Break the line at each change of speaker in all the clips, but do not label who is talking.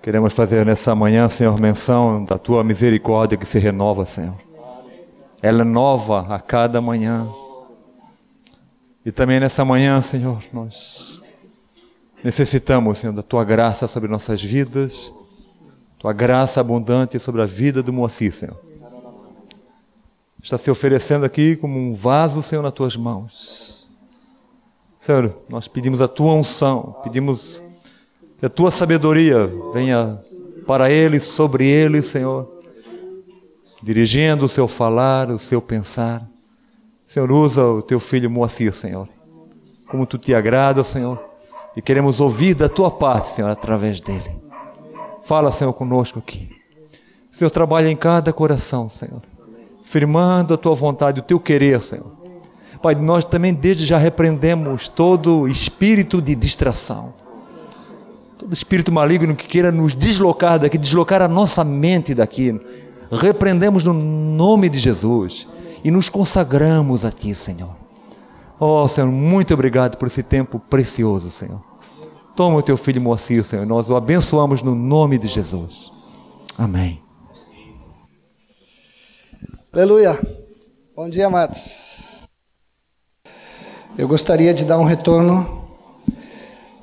Queremos fazer nessa manhã, Senhor, menção da tua misericórdia que se renova, Senhor. Ela é nova a cada manhã. E também nessa manhã, Senhor, nós necessitamos, Senhor, da tua graça sobre nossas vidas, tua graça abundante sobre a vida do Moacir, Senhor. Está se oferecendo aqui como um vaso, Senhor, nas tuas mãos. Senhor, nós pedimos a tua unção, pedimos que a tua sabedoria venha para ele, sobre ele, Senhor, dirigindo o seu falar, o seu pensar. Senhor, usa o teu filho Moacir, Senhor, como tu te agrada, Senhor, e queremos ouvir da tua parte, Senhor, através dele. Fala, Senhor, conosco aqui. Senhor, trabalha em cada coração, Senhor, firmando a tua vontade, o teu querer, Senhor. Pai, nós também desde já repreendemos todo espírito de distração todo espírito maligno que queira nos deslocar daqui, deslocar a nossa mente daqui, repreendemos no nome de Jesus e nos consagramos a Ti, Senhor. Oh, Senhor, muito obrigado por esse tempo precioso, Senhor. Toma o teu filho Moacir, Senhor, nós o abençoamos no nome de Jesus. Amém.
Aleluia. Bom dia, amados. Eu gostaria de dar um retorno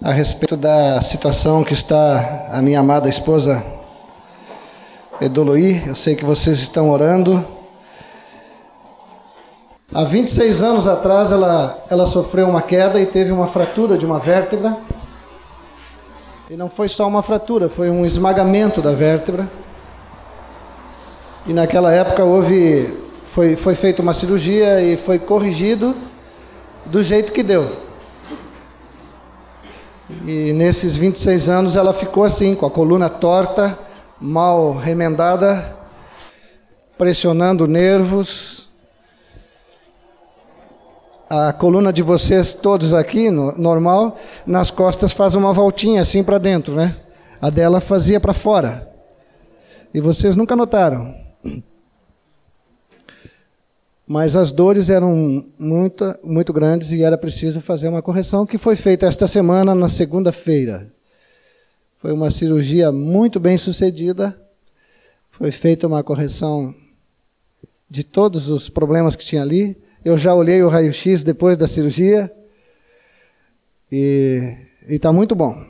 a respeito da situação que está a minha amada esposa Edoloí. Eu sei que vocês estão orando. Há 26 anos atrás ela, ela sofreu uma queda e teve uma fratura de uma vértebra. E não foi só uma fratura, foi um esmagamento da vértebra. E naquela época houve foi, foi feita uma cirurgia e foi corrigido do jeito que deu. E nesses 26 anos ela ficou assim, com a coluna torta, mal remendada, pressionando nervos. A coluna de vocês todos aqui, no, normal, nas costas faz uma voltinha assim para dentro, né? A dela fazia para fora. E vocês nunca notaram mas as dores eram muito, muito grandes e era preciso fazer uma correção, que foi feita esta semana, na segunda-feira. Foi uma cirurgia muito bem sucedida, foi feita uma correção de todos os problemas que tinha ali. Eu já olhei o raio-x depois da cirurgia e está muito bom.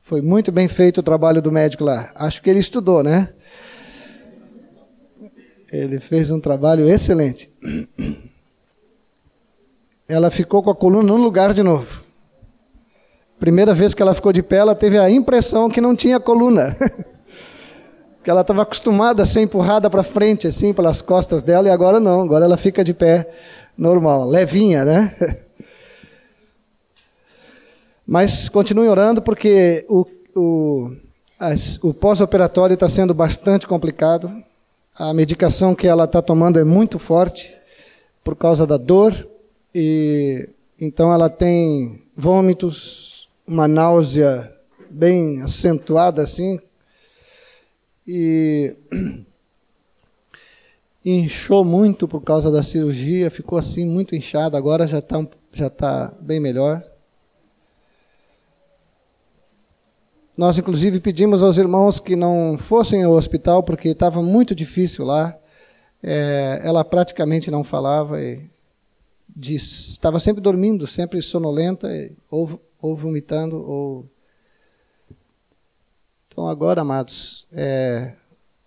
Foi muito bem feito o trabalho do médico lá. Acho que ele estudou, né? Ele fez um trabalho excelente. Ela ficou com a coluna no lugar de novo. Primeira vez que ela ficou de pé, ela teve a impressão que não tinha coluna. que ela estava acostumada a ser empurrada para frente, assim, pelas costas dela, e agora não, agora ela fica de pé normal, levinha, né? Mas continue orando, porque o, o, o pós-operatório está sendo bastante complicado. A medicação que ela está tomando é muito forte por causa da dor e então ela tem vômitos, uma náusea bem acentuada assim e inchou muito por causa da cirurgia, ficou assim muito inchada, agora já está já tá bem melhor. Nós, inclusive, pedimos aos irmãos que não fossem ao hospital, porque estava muito difícil lá. É, ela praticamente não falava, e estava sempre dormindo, sempre sonolenta, ou, ou vomitando, ou. Então, agora, amados, é,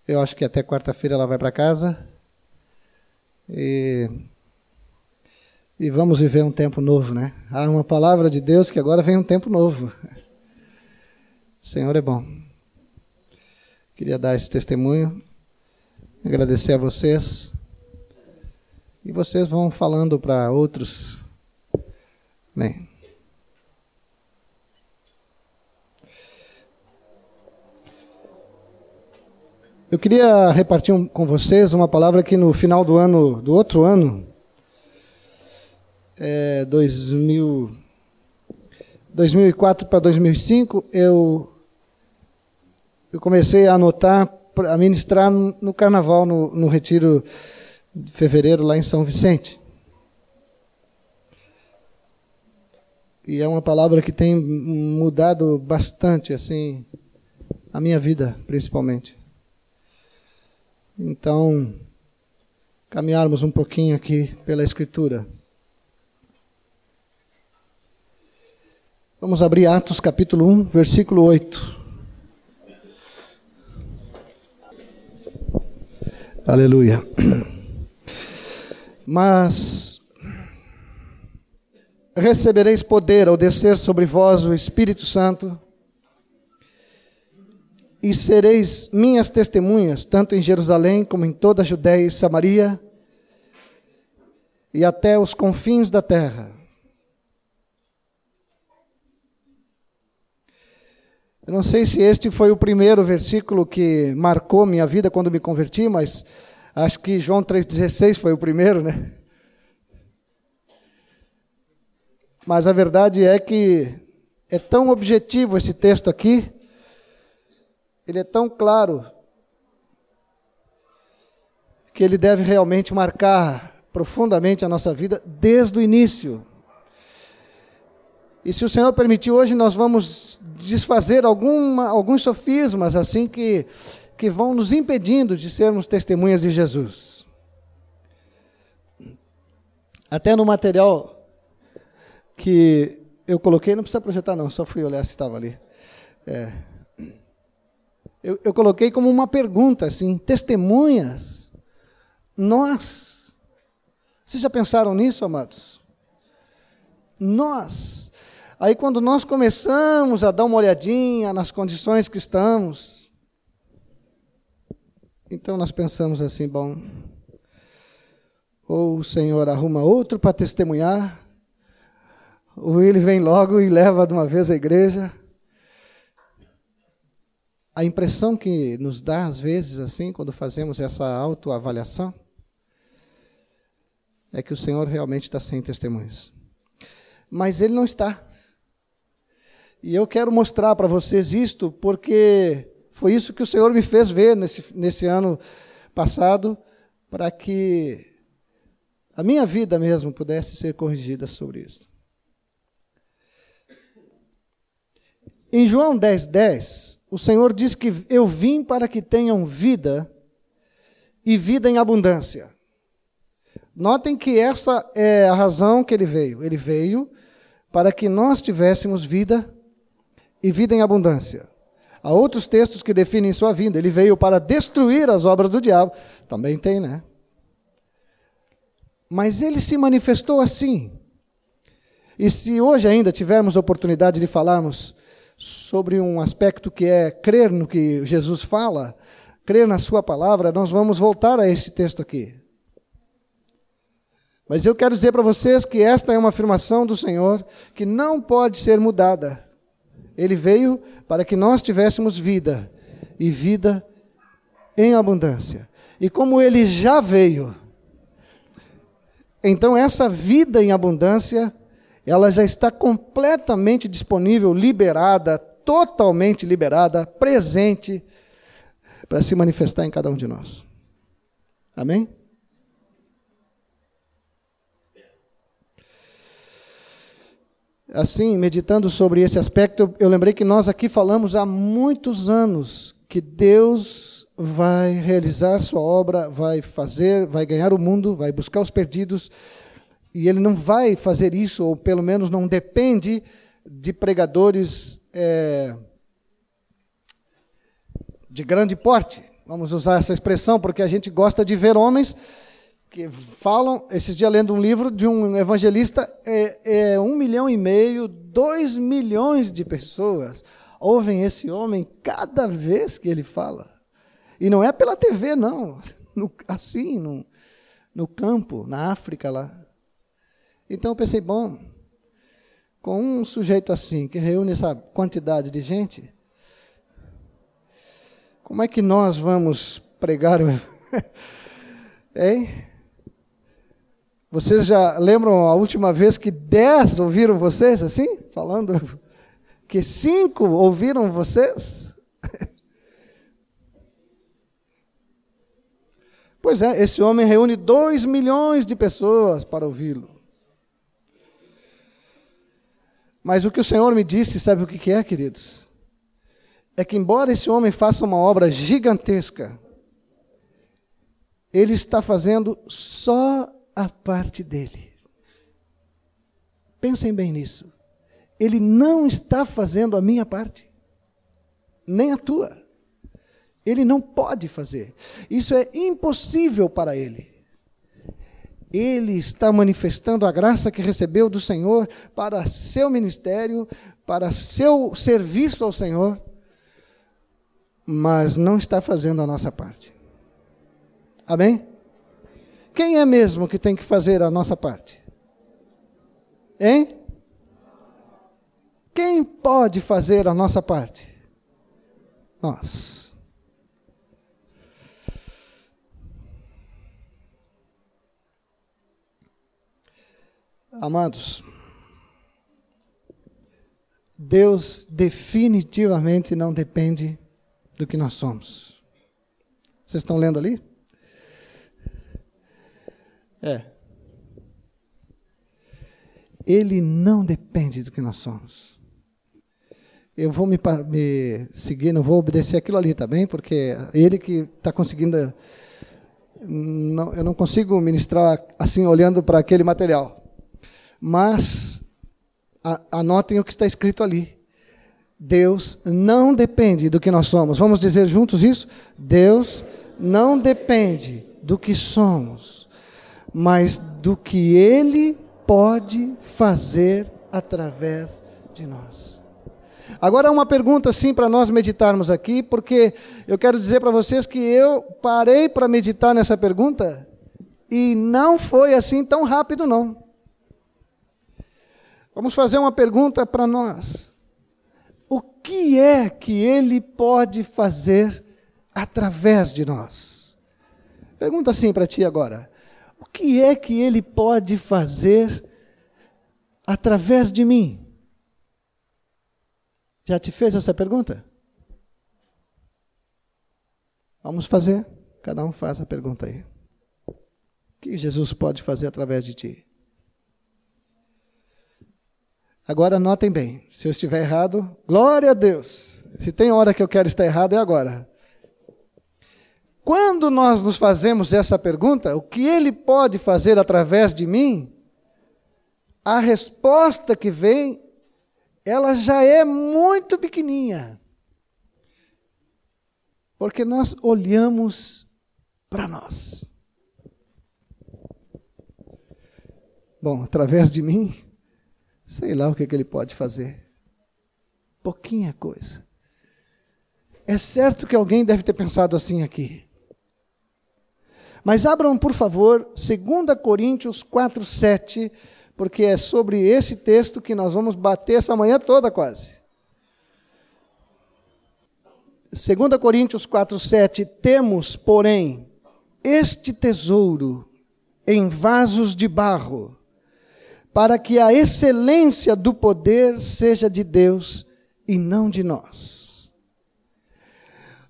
eu acho que até quarta-feira ela vai para casa. E, e vamos viver um tempo novo, né? Há uma palavra de Deus que agora vem um tempo novo. Senhor é bom. Queria dar esse testemunho, agradecer a vocês. E vocês vão falando para outros. Bem. Eu queria repartir um, com vocês uma palavra que no final do ano, do outro ano, é, 2000, 2004 para 2005, eu eu comecei a anotar, a ministrar no carnaval, no, no retiro de fevereiro lá em São Vicente. E é uma palavra que tem mudado bastante, assim, a minha vida, principalmente. Então, caminharmos um pouquinho aqui pela Escritura. Vamos abrir Atos capítulo 1, versículo 8. Aleluia. Mas recebereis poder ao descer sobre vós o Espírito Santo, e sereis minhas testemunhas, tanto em Jerusalém como em toda a Judéia e Samaria, e até os confins da terra. Eu não sei se este foi o primeiro versículo que marcou minha vida quando me converti, mas acho que João 3,16 foi o primeiro, né? Mas a verdade é que é tão objetivo esse texto aqui, ele é tão claro, que ele deve realmente marcar profundamente a nossa vida desde o início. E se o Senhor permitir, hoje nós vamos desfazer alguma, alguns sofismas assim que, que vão nos impedindo de sermos testemunhas de Jesus. Até no material que eu coloquei, não precisa projetar não, só fui olhar se estava ali. É, eu, eu coloquei como uma pergunta assim, testemunhas, nós, vocês já pensaram nisso, amados? Nós, Aí, quando nós começamos a dar uma olhadinha nas condições que estamos, então nós pensamos assim: bom, ou o Senhor arruma outro para testemunhar, ou ele vem logo e leva de uma vez a igreja. A impressão que nos dá, às vezes, assim, quando fazemos essa autoavaliação, é que o Senhor realmente está sem testemunhas. Mas ele não está. E eu quero mostrar para vocês isto, porque foi isso que o Senhor me fez ver nesse, nesse ano passado, para que a minha vida mesmo pudesse ser corrigida sobre isso. Em João 10, 10, o Senhor diz que eu vim para que tenham vida e vida em abundância. Notem que essa é a razão que ele veio. Ele veio para que nós tivéssemos vida e vida em abundância. Há outros textos que definem sua vinda. Ele veio para destruir as obras do diabo. Também tem, né? Mas ele se manifestou assim. E se hoje ainda tivermos oportunidade de falarmos sobre um aspecto que é crer no que Jesus fala, crer na Sua palavra, nós vamos voltar a esse texto aqui. Mas eu quero dizer para vocês que esta é uma afirmação do Senhor que não pode ser mudada. Ele veio para que nós tivéssemos vida e vida em abundância. E como ele já veio, então essa vida em abundância, ela já está completamente disponível, liberada, totalmente liberada, presente para se manifestar em cada um de nós. Amém? Assim, meditando sobre esse aspecto, eu lembrei que nós aqui falamos há muitos anos que Deus vai realizar sua obra, vai fazer, vai ganhar o mundo, vai buscar os perdidos, e Ele não vai fazer isso, ou pelo menos não depende de pregadores é, de grande porte. Vamos usar essa expressão, porque a gente gosta de ver homens que falam, esses dias lendo um livro de um evangelista, é, é um milhão e meio, dois milhões de pessoas ouvem esse homem cada vez que ele fala. E não é pela TV, não. No, assim, no, no campo, na África lá. Então eu pensei, bom, com um sujeito assim, que reúne essa quantidade de gente, como é que nós vamos pregar o. hein? Vocês já lembram a última vez que dez ouviram vocês assim? Falando que cinco ouviram vocês? Pois é, esse homem reúne dois milhões de pessoas para ouvi-lo. Mas o que o Senhor me disse, sabe o que é, queridos? é que, embora esse homem faça uma obra gigantesca, ele está fazendo só a parte dele. Pensem bem nisso. Ele não está fazendo a minha parte, nem a tua. Ele não pode fazer. Isso é impossível para ele. Ele está manifestando a graça que recebeu do Senhor para seu ministério, para seu serviço ao Senhor, mas não está fazendo a nossa parte. Amém? Quem é mesmo que tem que fazer a nossa parte? Hein? Quem pode fazer a nossa parte? Nós. Amados, Deus definitivamente não depende do que nós somos. Vocês estão lendo ali? É. Ele não depende do que nós somos. Eu vou me, me seguir, não vou obedecer aquilo ali, tá bem? Porque ele que está conseguindo. Não, eu não consigo ministrar assim, olhando para aquele material. Mas anotem o que está escrito ali. Deus não depende do que nós somos. Vamos dizer juntos isso? Deus não depende do que somos, mas do que Ele pode fazer através de nós. Agora, uma pergunta assim para nós meditarmos aqui, porque eu quero dizer para vocês que eu parei para meditar nessa pergunta e não foi assim tão rápido, não. Vamos fazer uma pergunta para nós. O que é que ele pode fazer através de nós? Pergunta assim para ti agora. Que é que ele pode fazer através de mim? Já te fez essa pergunta? Vamos fazer? Cada um faz a pergunta aí. O que Jesus pode fazer através de ti? Agora notem bem, se eu estiver errado, glória a Deus. Se tem hora que eu quero estar errado, é agora. Quando nós nos fazemos essa pergunta, o que ele pode fazer através de mim? A resposta que vem, ela já é muito pequenininha. Porque nós olhamos para nós. Bom, através de mim, Sei lá o que, que ele pode fazer. Pouquinha coisa. É certo que alguém deve ter pensado assim aqui. Mas abram, por favor, 2 Coríntios 4, 7, porque é sobre esse texto que nós vamos bater essa manhã toda quase. 2 Coríntios 4, 7, temos, porém, este tesouro em vasos de barro, para que a excelência do poder seja de Deus e não de nós.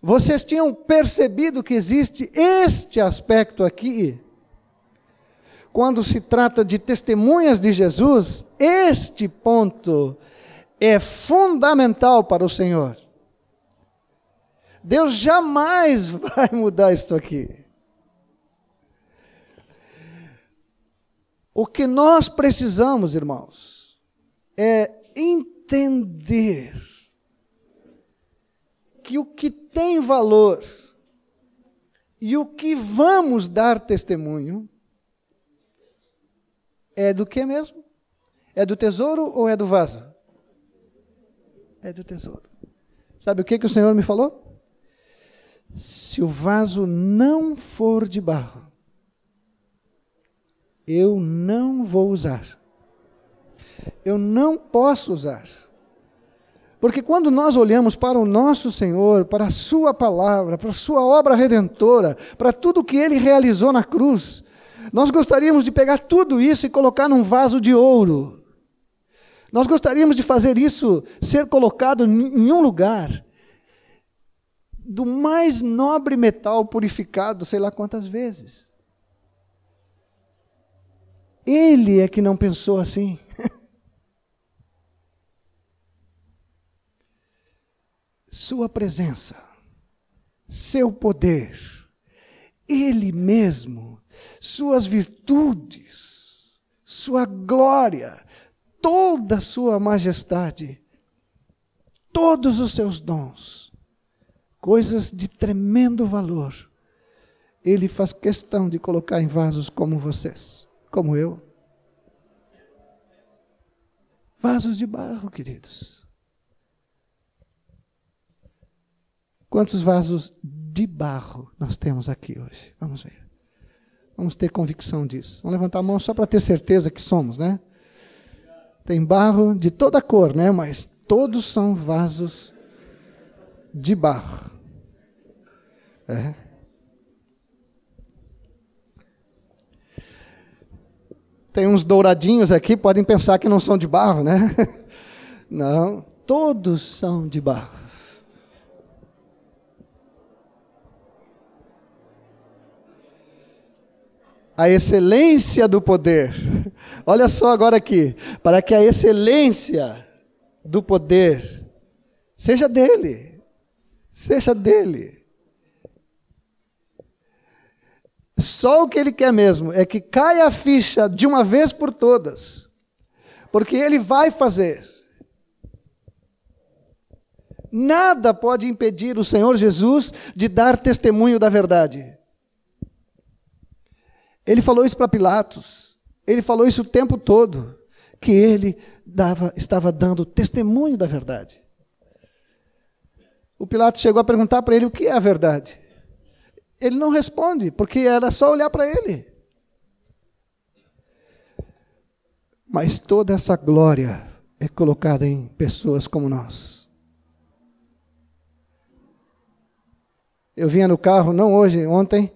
Vocês tinham percebido que existe este aspecto aqui? Quando se trata de testemunhas de Jesus, este ponto é fundamental para o Senhor. Deus jamais vai mudar isto aqui. O que nós precisamos, irmãos, é entender que o que tem valor e o que vamos dar testemunho é do que mesmo? É do tesouro ou é do vaso? É do tesouro. Sabe o que, que o Senhor me falou? Se o vaso não for de barro, eu não vou usar. Eu não posso usar. Porque quando nós olhamos para o nosso Senhor, para a Sua palavra, para a Sua obra redentora, para tudo que Ele realizou na cruz, nós gostaríamos de pegar tudo isso e colocar num vaso de ouro. Nós gostaríamos de fazer isso ser colocado em um lugar do mais nobre metal purificado, sei lá quantas vezes. Ele é que não pensou assim. Sua presença, seu poder, Ele mesmo, Suas virtudes, Sua glória, toda a Sua majestade, todos os seus dons, coisas de tremendo valor, Ele faz questão de colocar em vasos como vocês, como eu. Vasos de barro, queridos. Quantos vasos de barro nós temos aqui hoje? Vamos ver. Vamos ter convicção disso. Vamos levantar a mão só para ter certeza que somos, né? Tem barro de toda cor, né? Mas todos são vasos de barro. É. Tem uns douradinhos aqui, podem pensar que não são de barro, né? Não, todos são de barro. A excelência do poder. Olha só agora aqui, para que a excelência do poder seja dele. Seja dele. Só o que ele quer mesmo é que caia a ficha de uma vez por todas. Porque ele vai fazer. Nada pode impedir o Senhor Jesus de dar testemunho da verdade. Ele falou isso para Pilatos. Ele falou isso o tempo todo, que ele dava, estava dando testemunho da verdade. O Pilatos chegou a perguntar para ele o que é a verdade. Ele não responde, porque era só olhar para ele. Mas toda essa glória é colocada em pessoas como nós. Eu vinha no carro, não hoje, ontem,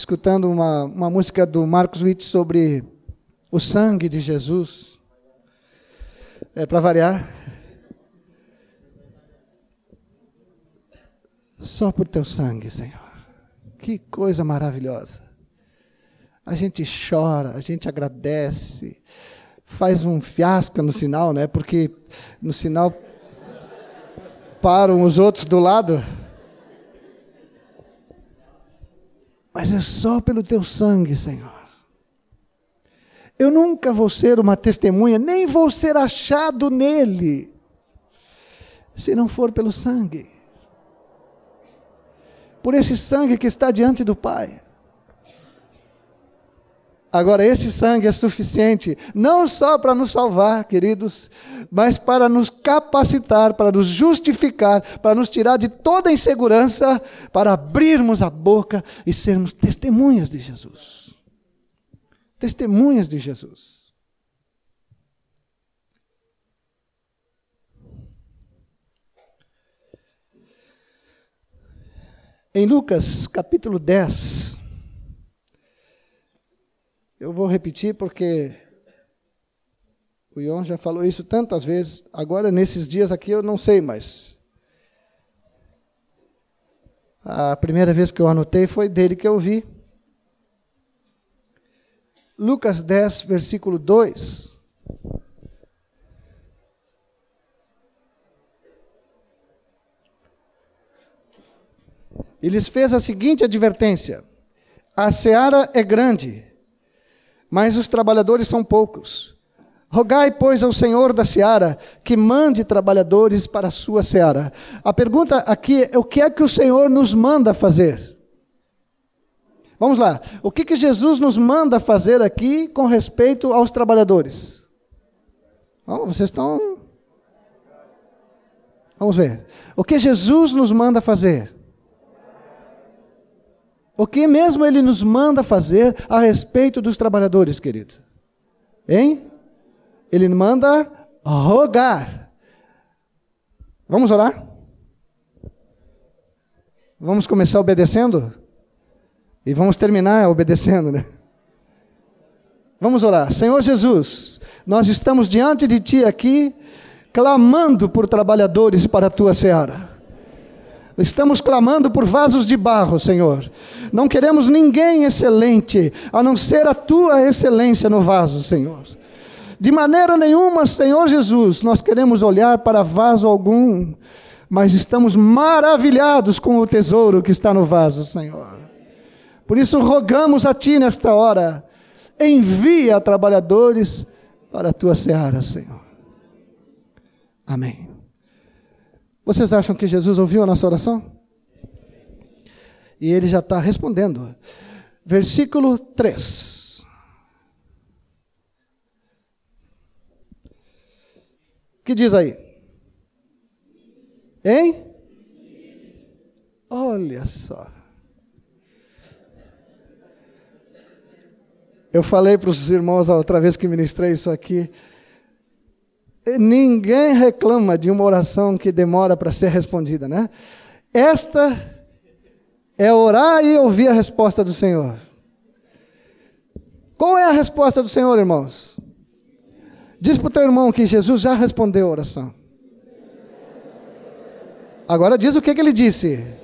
escutando uma, uma música do Marcos Witt sobre o sangue de Jesus. É para variar. Só por teu sangue, Senhor. Que coisa maravilhosa. A gente chora, a gente agradece, faz um fiasco no sinal, né? Porque no sinal param os outros do lado. Mas é só pelo teu sangue, Senhor. Eu nunca vou ser uma testemunha, nem vou ser achado nele, se não for pelo sangue por esse sangue que está diante do Pai. Agora, esse sangue é suficiente não só para nos salvar, queridos, mas para nos capacitar, para nos justificar, para nos tirar de toda insegurança, para abrirmos a boca e sermos testemunhas de Jesus. Testemunhas de Jesus. Em Lucas capítulo 10, eu vou repetir porque o Ion já falou isso tantas vezes, agora nesses dias aqui eu não sei mais. A primeira vez que eu anotei foi dele que eu vi. Lucas 10, versículo 2. e lhes fez a seguinte advertência: A seara é grande, mas os trabalhadores são poucos. Rogai, pois, ao Senhor da seara que mande trabalhadores para a sua seara. A pergunta aqui é: o que é que o Senhor nos manda fazer? Vamos lá, o que, que Jesus nos manda fazer aqui com respeito aos trabalhadores? Vamos, vocês estão. Vamos ver. O que Jesus nos manda fazer? O que mesmo ele nos manda fazer a respeito dos trabalhadores, querido? Hein? Ele manda rogar. Vamos orar? Vamos começar obedecendo? E vamos terminar obedecendo, né? Vamos orar. Senhor Jesus, nós estamos diante de Ti aqui, clamando por trabalhadores para a Tua seara. Estamos clamando por vasos de barro, Senhor. Não queremos ninguém excelente, a não ser a tua excelência no vaso, Senhor. De maneira nenhuma, Senhor Jesus, nós queremos olhar para vaso algum, mas estamos maravilhados com o tesouro que está no vaso, Senhor. Por isso rogamos a Ti nesta hora, envia trabalhadores para a Tua seara, Senhor. Amém. Vocês acham que Jesus ouviu a nossa oração? E ele já está respondendo. Versículo 3. O que diz aí? Hein? Olha só. Eu falei para os irmãos a outra vez que ministrei isso aqui. Ninguém reclama de uma oração que demora para ser respondida, né? Esta é orar e ouvir a resposta do Senhor. Qual é a resposta do Senhor, irmãos? Diz para o teu irmão que Jesus já respondeu a oração. Agora diz o que, que ele disse.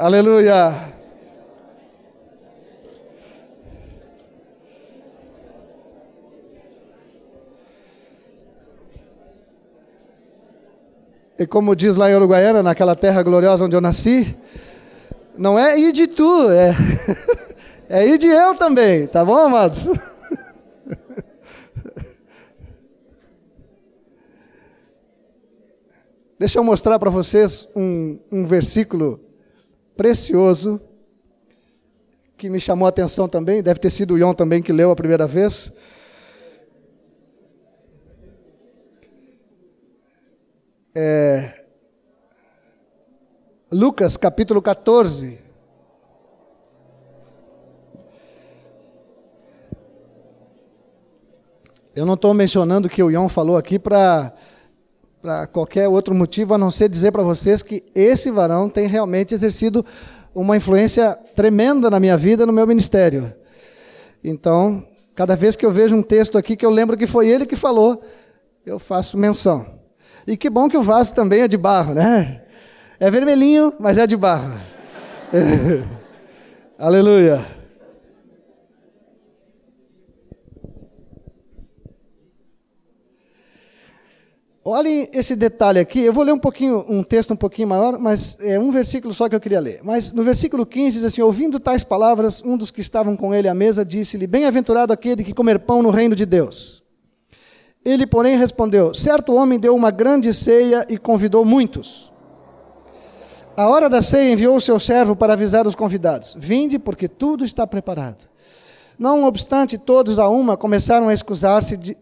Aleluia. E como diz lá em Uruguaiana, naquela terra gloriosa onde eu nasci, não é ir de tu, é, é ir de eu também, tá bom, amados? Deixa eu mostrar para vocês um, um versículo precioso que me chamou a atenção também, deve ter sido o Ion também que leu a primeira vez. É, Lucas capítulo 14. Eu não estou mencionando o que o Ion falou aqui para qualquer outro motivo, a não ser dizer para vocês que esse varão tem realmente exercido uma influência tremenda na minha vida, no meu ministério. Então, cada vez que eu vejo um texto aqui que eu lembro que foi ele que falou, eu faço menção. E que bom que o vaso também é de barro, né? É vermelhinho, mas é de barro. Aleluia. Olhem esse detalhe aqui. Eu vou ler um pouquinho, um texto um pouquinho maior, mas é um versículo só que eu queria ler. Mas no versículo 15 diz assim: Ouvindo tais palavras, um dos que estavam com ele à mesa disse-lhe: Bem-aventurado aquele que comer pão no reino de Deus. Ele, porém, respondeu: Certo homem deu uma grande ceia e convidou muitos. A hora da ceia enviou o seu servo para avisar os convidados: Vinde, porque tudo está preparado. Não obstante, todos a uma começaram a escusar-se.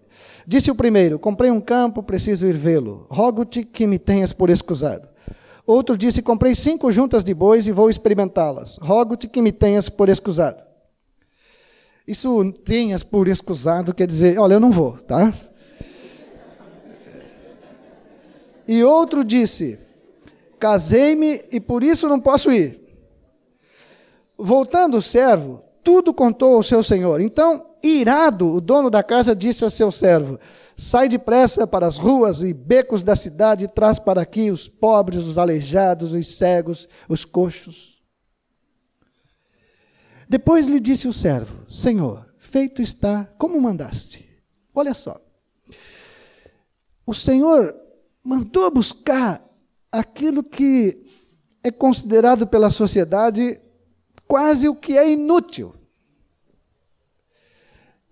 Disse o primeiro: Comprei um campo, preciso ir vê-lo. Rogo-te que me tenhas por escusado. Outro disse: Comprei cinco juntas de bois e vou experimentá-las. Rogo-te que me tenhas por escusado. Isso tenhas por escusado quer dizer: Olha, eu não vou, tá? E outro disse: Casei-me e por isso não posso ir. Voltando o servo, tudo contou ao seu senhor. Então, irado, o dono da casa disse a seu servo: Sai depressa para as ruas e becos da cidade e traz para aqui os pobres, os aleijados, os cegos, os coxos. Depois lhe disse o servo: Senhor, feito está como mandaste. Olha só. O Senhor mandou buscar aquilo que é considerado pela sociedade quase o que é inútil.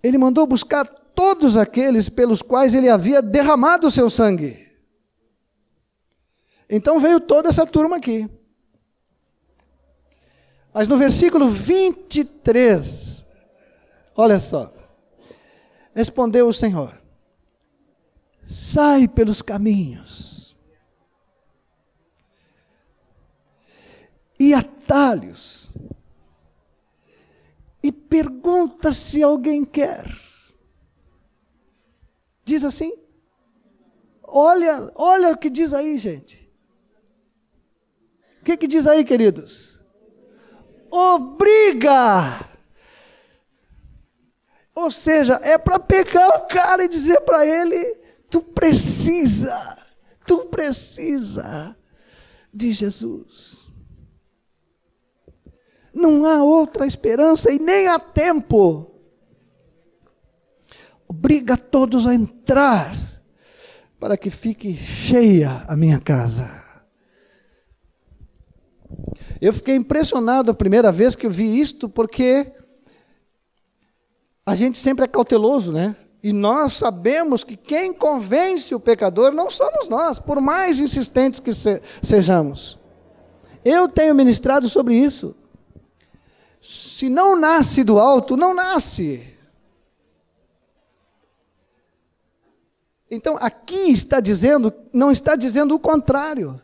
Ele mandou buscar todos aqueles pelos quais ele havia derramado o seu sangue. Então veio toda essa turma aqui. Mas no versículo 23, olha só. Respondeu o Senhor: sai pelos caminhos e atalhos e pergunta se alguém quer. Diz assim? Olha, olha o que diz aí, gente. O que, que diz aí, queridos? Obriga. Ou seja, é para pegar o cara e dizer para ele Tu precisa, tu precisa de Jesus. Não há outra esperança e nem há tempo. Obriga todos a entrar para que fique cheia a minha casa. Eu fiquei impressionado a primeira vez que eu vi isto, porque a gente sempre é cauteloso, né? E nós sabemos que quem convence o pecador não somos nós, por mais insistentes que se, sejamos. Eu tenho ministrado sobre isso. Se não nasce do alto, não nasce. Então, aqui está dizendo, não está dizendo o contrário.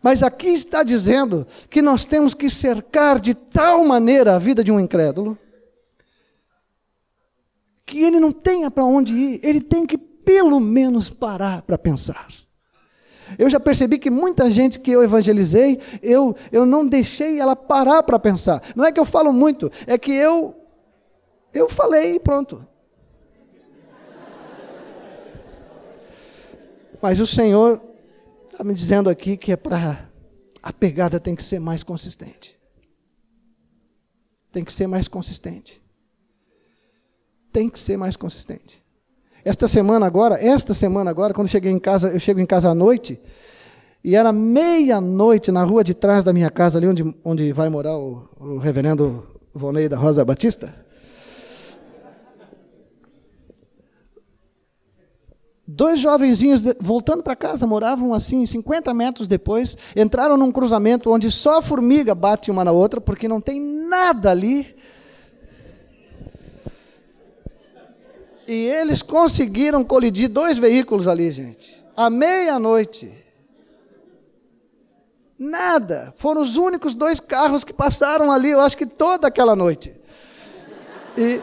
Mas aqui está dizendo que nós temos que cercar de tal maneira a vida de um incrédulo que ele não tenha para onde ir, ele tem que pelo menos parar para pensar. Eu já percebi que muita gente que eu evangelizei, eu, eu não deixei ela parar para pensar. Não é que eu falo muito, é que eu eu falei e pronto. Mas o Senhor está me dizendo aqui que é para. A pegada tem que ser mais consistente. Tem que ser mais consistente. Tem que ser mais consistente. Esta semana agora, esta semana agora, quando cheguei em casa, eu chego em casa à noite, e era meia-noite na rua de trás da minha casa, ali onde, onde vai morar o, o reverendo Vonei da Rosa Batista. Dois jovenzinhos voltando para casa, moravam assim, 50 metros depois, entraram num cruzamento onde só a formiga bate uma na outra, porque não tem nada ali. E eles conseguiram colidir dois veículos ali, gente, à meia-noite. Nada. Foram os únicos dois carros que passaram ali, eu acho que toda aquela noite. E,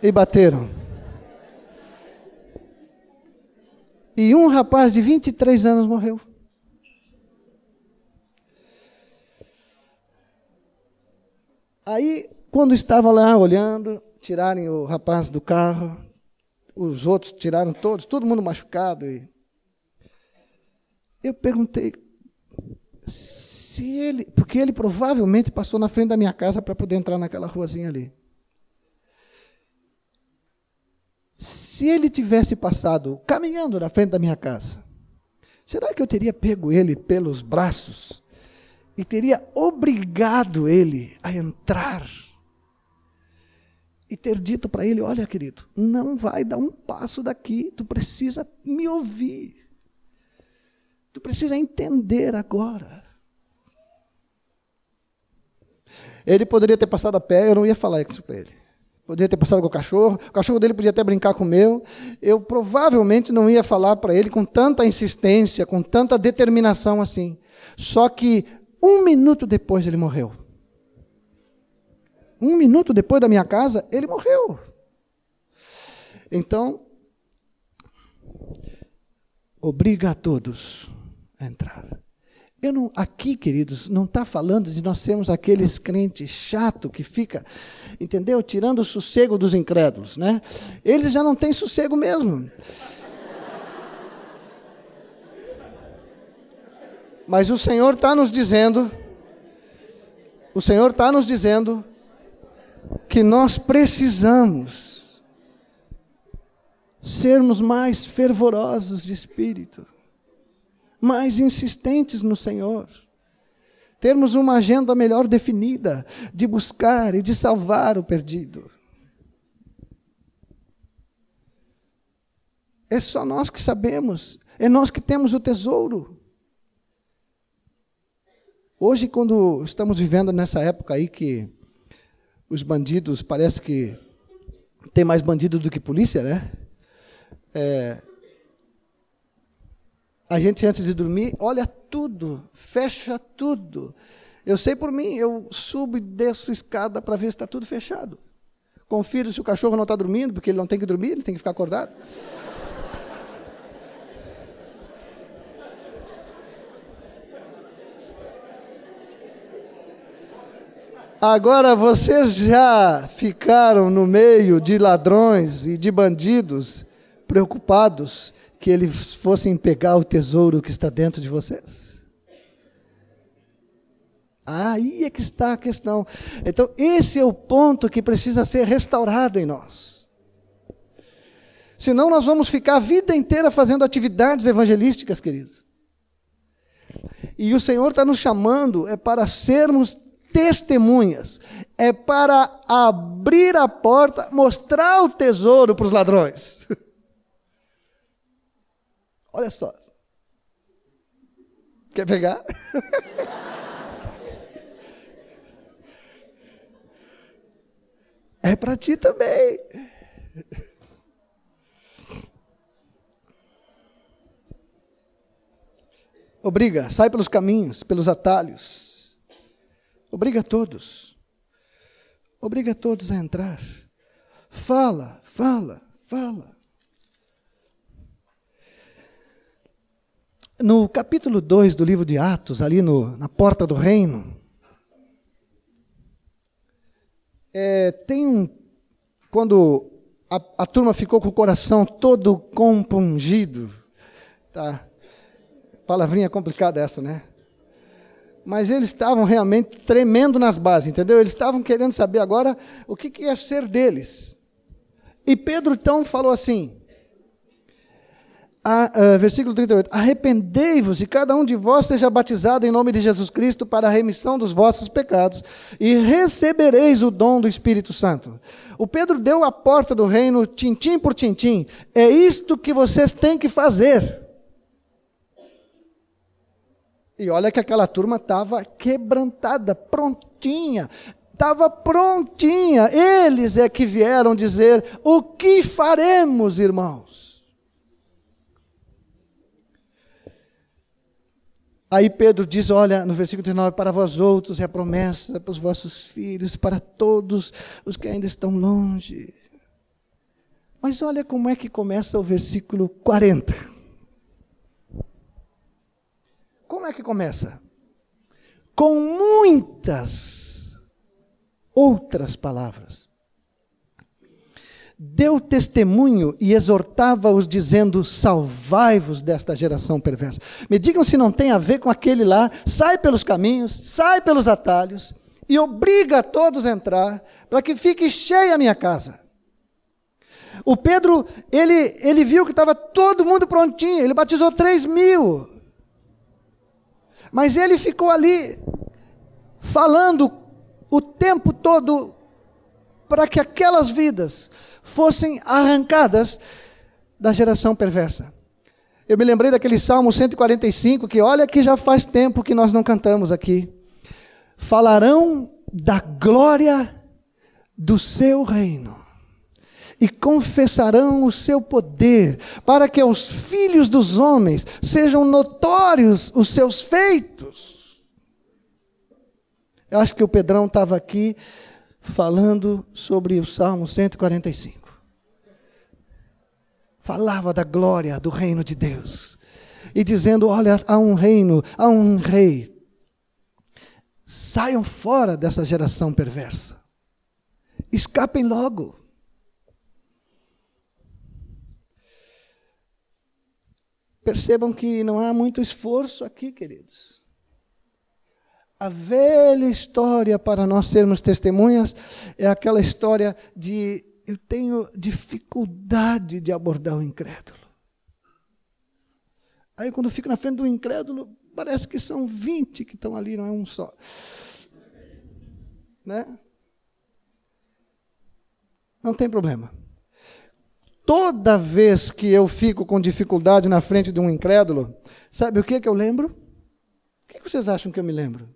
e bateram. E um rapaz de 23 anos morreu. Aí, quando estava lá olhando, tirarem o rapaz do carro, os outros tiraram todos, todo mundo machucado. E eu perguntei se ele, porque ele provavelmente passou na frente da minha casa para poder entrar naquela ruazinha ali. Se ele tivesse passado caminhando na frente da minha casa, será que eu teria pego ele pelos braços e teria obrigado ele a entrar? E ter dito para ele: Olha, querido, não vai dar um passo daqui, tu precisa me ouvir. Tu precisa entender agora. Ele poderia ter passado a pé, eu não ia falar isso para ele podia ter passado com o cachorro, o cachorro dele podia até brincar com o meu. Eu provavelmente não ia falar para ele com tanta insistência, com tanta determinação assim. Só que um minuto depois ele morreu. Um minuto depois da minha casa, ele morreu. Então, obriga a todos a entrar. Eu não, aqui, queridos, não está falando de nós sermos aqueles crentes chato que fica, entendeu? Tirando o sossego dos incrédulos, né? Eles já não têm sossego mesmo. Mas o Senhor está nos dizendo, o Senhor está nos dizendo que nós precisamos sermos mais fervorosos de espírito mais insistentes no Senhor. Termos uma agenda melhor definida de buscar e de salvar o perdido. É só nós que sabemos, é nós que temos o tesouro. Hoje, quando estamos vivendo nessa época aí que os bandidos parece que tem mais bandido do que polícia, né? É, a gente, antes de dormir, olha tudo, fecha tudo. Eu sei por mim, eu subo e desço escada para ver se está tudo fechado. Confiro se o cachorro não está dormindo, porque ele não tem que dormir, ele tem que ficar acordado. Agora vocês já ficaram no meio de ladrões e de bandidos preocupados que eles fossem pegar o tesouro que está dentro de vocês? Aí é que está a questão. Então, esse é o ponto que precisa ser restaurado em nós. Senão, nós vamos ficar a vida inteira fazendo atividades evangelísticas, queridos. E o Senhor está nos chamando é para sermos testemunhas, é para abrir a porta, mostrar o tesouro para os ladrões. Olha só. Quer pegar? é para ti também. Obriga, sai pelos caminhos, pelos atalhos. Obriga todos. Obriga todos a entrar. Fala, fala, fala. No capítulo 2 do livro de Atos, ali no, na porta do reino, é, tem um. Quando a, a turma ficou com o coração todo compungido, tá? Palavrinha complicada essa, né? Mas eles estavam realmente tremendo nas bases, entendeu? Eles estavam querendo saber agora o que, que ia ser deles. E Pedro então falou assim: a, uh, versículo 38: Arrependei-vos e cada um de vós seja batizado em nome de Jesus Cristo para a remissão dos vossos pecados, e recebereis o dom do Espírito Santo. O Pedro deu a porta do reino, tintim por tintim. É isto que vocês têm que fazer. E olha que aquela turma estava quebrantada, prontinha, estava prontinha. Eles é que vieram dizer: o que faremos, irmãos? Aí Pedro diz: Olha, no versículo 39, para vós outros é a promessa, para os vossos filhos, para todos os que ainda estão longe. Mas olha como é que começa o versículo 40. Como é que começa? Com muitas outras palavras deu testemunho e exortava-os, dizendo: Salvai-vos desta geração perversa. Me digam se não tem a ver com aquele lá, sai pelos caminhos, sai pelos atalhos e obriga a todos a entrar, para que fique cheia a minha casa. O Pedro, ele, ele viu que estava todo mundo prontinho, ele batizou três mil. Mas ele ficou ali, falando o tempo todo, para que aquelas vidas fossem arrancadas da geração perversa. Eu me lembrei daquele Salmo 145, que olha que já faz tempo que nós não cantamos aqui. Falarão da glória do seu reino e confessarão o seu poder, para que aos filhos dos homens sejam notórios os seus feitos. Eu acho que o Pedrão estava aqui falando sobre o Salmo 145. Falava da glória do reino de Deus. E dizendo: Olha, há um reino, há um rei. Saiam fora dessa geração perversa. Escapem logo. Percebam que não há muito esforço aqui, queridos. A velha história para nós sermos testemunhas é aquela história de eu tenho dificuldade de abordar o incrédulo. Aí quando fico na frente do incrédulo, parece que são 20 que estão ali, não é um só. Né? Não tem problema. Toda vez que eu fico com dificuldade na frente de um incrédulo, sabe o que, que eu lembro? O que vocês acham que eu me lembro?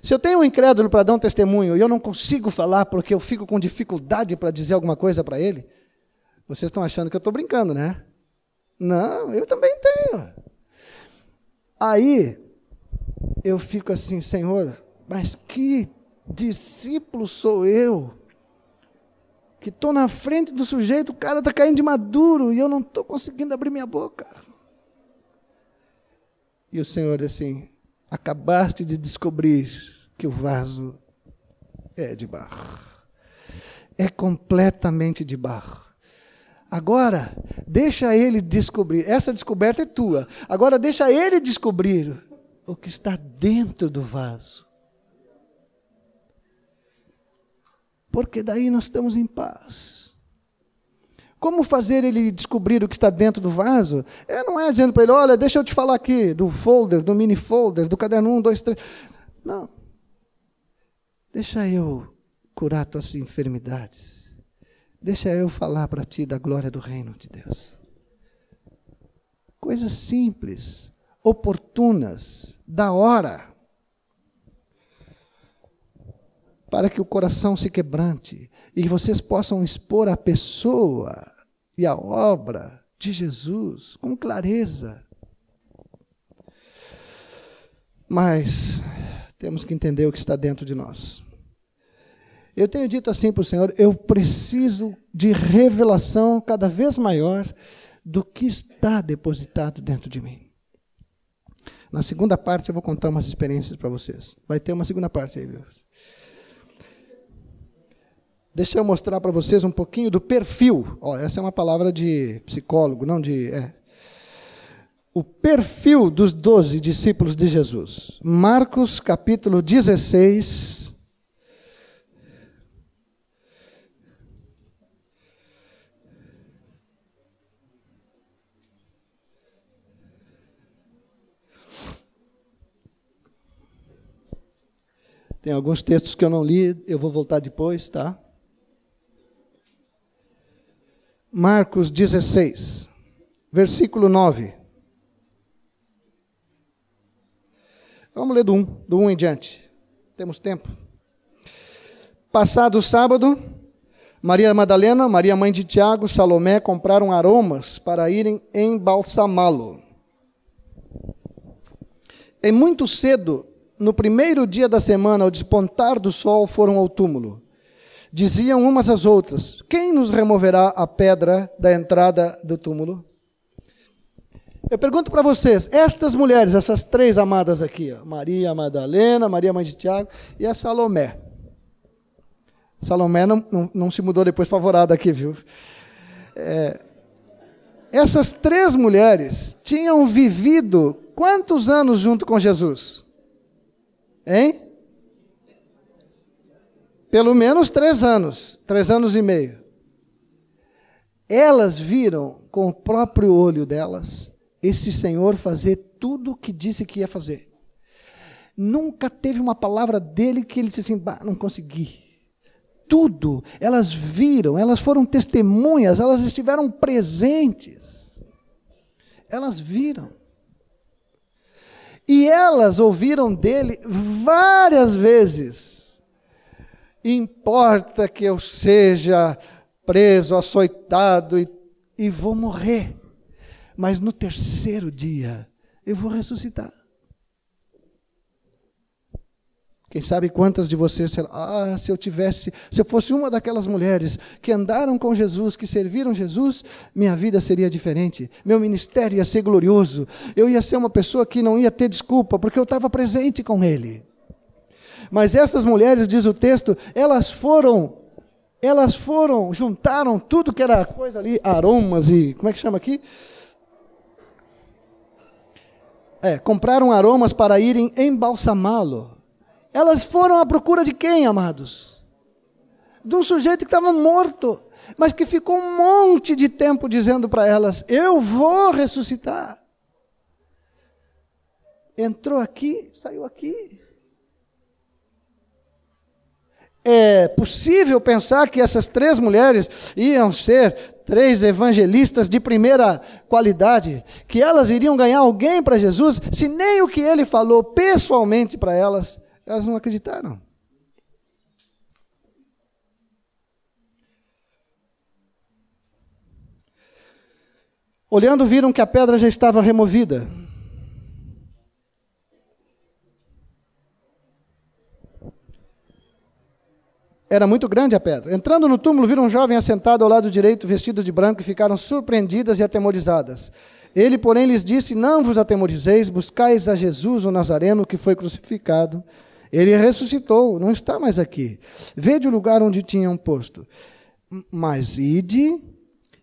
Se eu tenho um incrédulo para dar um testemunho e eu não consigo falar porque eu fico com dificuldade para dizer alguma coisa para ele, vocês estão achando que eu estou brincando, né? Não, eu também tenho. Aí eu fico assim, Senhor, mas que discípulo sou eu? Que estou na frente do sujeito, o cara está caindo de maduro e eu não estou conseguindo abrir minha boca. E o Senhor assim, acabaste de descobrir que o vaso é de barro. É completamente de barro. Agora, deixa ele descobrir. Essa descoberta é tua. Agora, deixa ele descobrir o que está dentro do vaso. Porque daí nós estamos em paz. Como fazer ele descobrir o que está dentro do vaso? É, não é dizendo para ele, olha, deixa eu te falar aqui do folder, do mini folder, do caderno 1, 2, 3. Não. Deixa eu curar tuas enfermidades. Deixa eu falar para ti da glória do reino de Deus. Coisas simples, oportunas, da hora. Para que o coração se quebrante e vocês possam expor a pessoa e a obra de Jesus com clareza. Mas temos que entender o que está dentro de nós. Eu tenho dito assim para o Senhor: eu preciso de revelação cada vez maior do que está depositado dentro de mim. Na segunda parte eu vou contar umas experiências para vocês. Vai ter uma segunda parte aí, viu? Deixa eu mostrar para vocês um pouquinho do perfil. Ó, essa é uma palavra de psicólogo, não de. É. O perfil dos doze discípulos de Jesus. Marcos capítulo 16, Tem alguns textos que eu não li, eu vou voltar depois, tá? Marcos 16, versículo 9. Vamos ler do 1, do 1 em diante. Temos tempo. Passado o sábado, Maria Madalena, Maria mãe de Tiago, Salomé compraram aromas para irem embalsamá-lo. E muito cedo no primeiro dia da semana, ao despontar do sol, foram ao túmulo. Diziam umas às outras: Quem nos removerá a pedra da entrada do túmulo? Eu pergunto para vocês, estas mulheres, essas três amadas aqui, ó, Maria Madalena, Maria Mãe de Tiago e a Salomé. Salomé não, não, não se mudou depois favorada aqui, viu? É, essas três mulheres tinham vivido quantos anos junto com Jesus? Hein? Pelo menos três anos, três anos e meio. Elas viram com o próprio olho delas esse Senhor fazer tudo o que disse que ia fazer. Nunca teve uma palavra dele que ele disse assim, bah, não consegui. Tudo, elas viram, elas foram testemunhas, elas estiveram presentes. Elas viram. E elas ouviram dele várias vezes. Importa que eu seja preso, açoitado e, e vou morrer, mas no terceiro dia eu vou ressuscitar. Quem sabe quantas de vocês ah, se eu tivesse, se eu fosse uma daquelas mulheres que andaram com Jesus, que serviram Jesus, minha vida seria diferente, meu ministério ia ser glorioso, eu ia ser uma pessoa que não ia ter desculpa, porque eu estava presente com Ele. Mas essas mulheres, diz o texto, elas foram, elas foram, juntaram tudo que era coisa ali, aromas e, como é que chama aqui? É, compraram aromas para irem embalsamá-lo. Elas foram à procura de quem, amados? De um sujeito que estava morto, mas que ficou um monte de tempo dizendo para elas: Eu vou ressuscitar. Entrou aqui, saiu aqui. É possível pensar que essas três mulheres iam ser três evangelistas de primeira qualidade, que elas iriam ganhar alguém para Jesus, se nem o que ele falou pessoalmente para elas elas não acreditaram. Olhando, viram que a pedra já estava removida. Era muito grande a pedra. Entrando no túmulo, viram um jovem assentado ao lado direito, vestido de branco, e ficaram surpreendidas e atemorizadas. Ele, porém, lhes disse: Não vos atemorizeis, buscais a Jesus, o Nazareno, que foi crucificado. Ele ressuscitou, não está mais aqui. Vede o lugar onde tinham posto. Mas ide,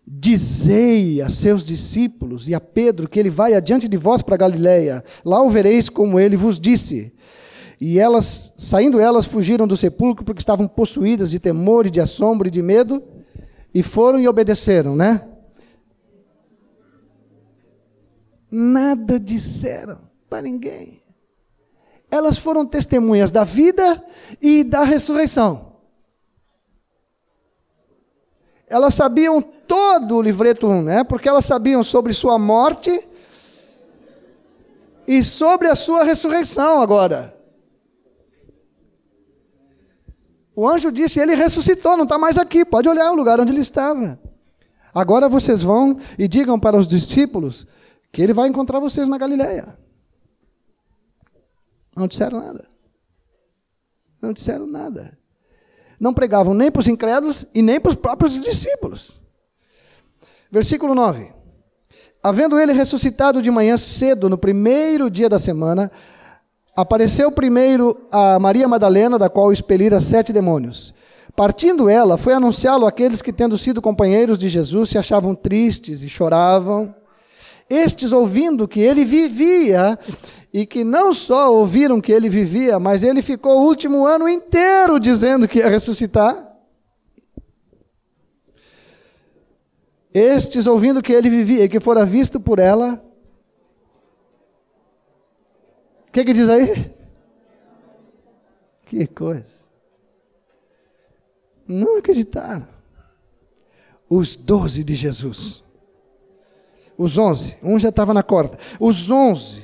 Dizei a seus discípulos e a Pedro que ele vai adiante de vós para Galiléia. Lá o vereis como ele vos disse. E elas, saindo elas, fugiram do sepulcro porque estavam possuídas de temor e de assombro e de medo, e foram e obedeceram, né? Nada disseram para ninguém. Elas foram testemunhas da vida e da ressurreição. Elas sabiam todo o livreto 1, né? Porque elas sabiam sobre sua morte e sobre a sua ressurreição agora. O anjo disse: Ele ressuscitou, não está mais aqui. Pode olhar o lugar onde ele estava. Agora vocês vão e digam para os discípulos que ele vai encontrar vocês na Galileia. Não disseram nada. Não disseram nada. Não pregavam nem para os incrédulos e nem para os próprios discípulos. Versículo 9. Havendo ele ressuscitado de manhã cedo, no primeiro dia da semana, apareceu primeiro a Maria Madalena, da qual expelira sete demônios. Partindo ela, foi anunciá-lo àqueles que, tendo sido companheiros de Jesus, se achavam tristes e choravam. Estes, ouvindo que ele vivia, e que não só ouviram que ele vivia, mas ele ficou o último ano inteiro dizendo que ia ressuscitar. Estes, ouvindo que ele vivia e que fora visto por ela. O que, que diz aí? Que coisa. Não acreditaram. Os doze de Jesus. Os onze. Um já estava na corda. Os onze.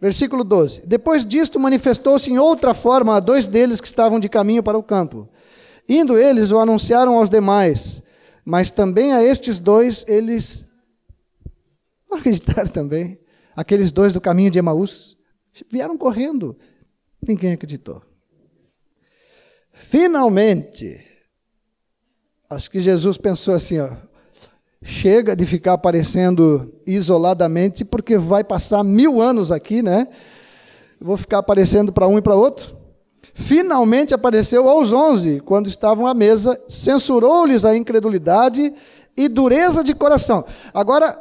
Versículo 12. Depois disto, manifestou-se em outra forma a dois deles que estavam de caminho para o campo. Indo eles, o anunciaram aos demais, mas também a estes dois eles não acreditaram também. Aqueles dois do caminho de Emaús vieram correndo, ninguém acreditou. Finalmente, acho que Jesus pensou assim: ó, chega de ficar aparecendo isoladamente, porque vai passar mil anos aqui, né? Vou ficar aparecendo para um e para outro. Finalmente apareceu aos onze, quando estavam à mesa, censurou-lhes a incredulidade e dureza de coração. Agora,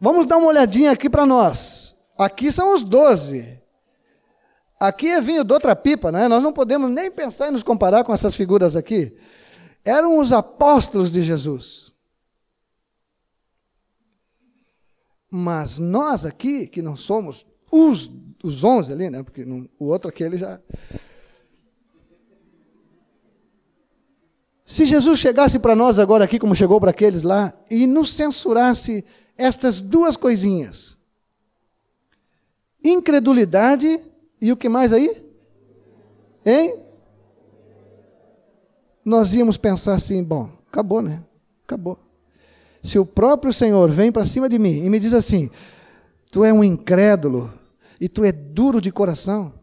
vamos dar uma olhadinha aqui para nós. Aqui são os doze. Aqui é vinho de outra pipa, né? Nós não podemos nem pensar em nos comparar com essas figuras aqui. Eram os apóstolos de Jesus. Mas nós aqui, que não somos os, os 11 ali, né? Porque não, o outro aqui ele já. Se Jesus chegasse para nós agora aqui, como chegou para aqueles lá, e nos censurasse estas duas coisinhas: incredulidade e o que mais aí? Hein? Nós íamos pensar assim: bom, acabou, né? Acabou se o próprio Senhor vem para cima de mim e me diz assim: Tu é um incrédulo e tu é duro de coração,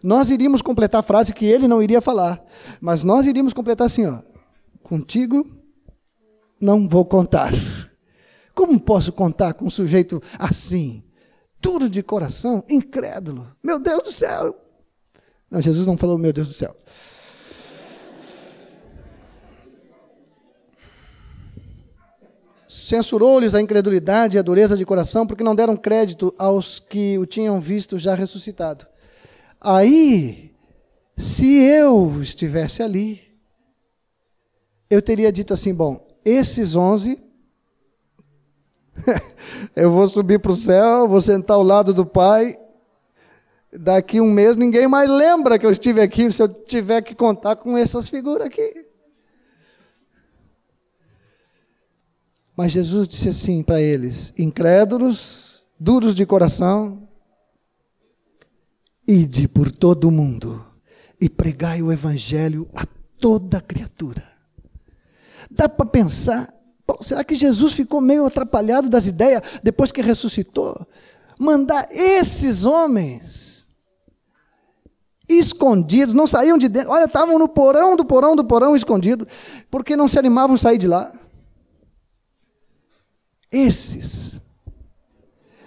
nós iríamos completar a frase que ele não iria falar, mas nós iríamos completar assim: ó, Contigo não vou contar. Como posso contar com um sujeito assim, duro de coração, incrédulo? Meu Deus do céu! Não, Jesus não falou, meu Deus do céu. Censurou-lhes a incredulidade e a dureza de coração, porque não deram crédito aos que o tinham visto já ressuscitado. Aí, se eu estivesse ali, eu teria dito assim: bom, esses onze, eu vou subir para o céu, vou sentar ao lado do Pai. Daqui um mês ninguém mais lembra que eu estive aqui se eu tiver que contar com essas figuras aqui. Mas Jesus disse assim para eles: incrédulos, duros de coração, ide por todo o mundo e pregai o evangelho a toda criatura. Dá para pensar, será que Jesus ficou meio atrapalhado das ideias depois que ressuscitou? Mandar esses homens escondidos, não saíam de dentro, olha, estavam no porão do porão do porão escondido, porque não se animavam a sair de lá. Esses.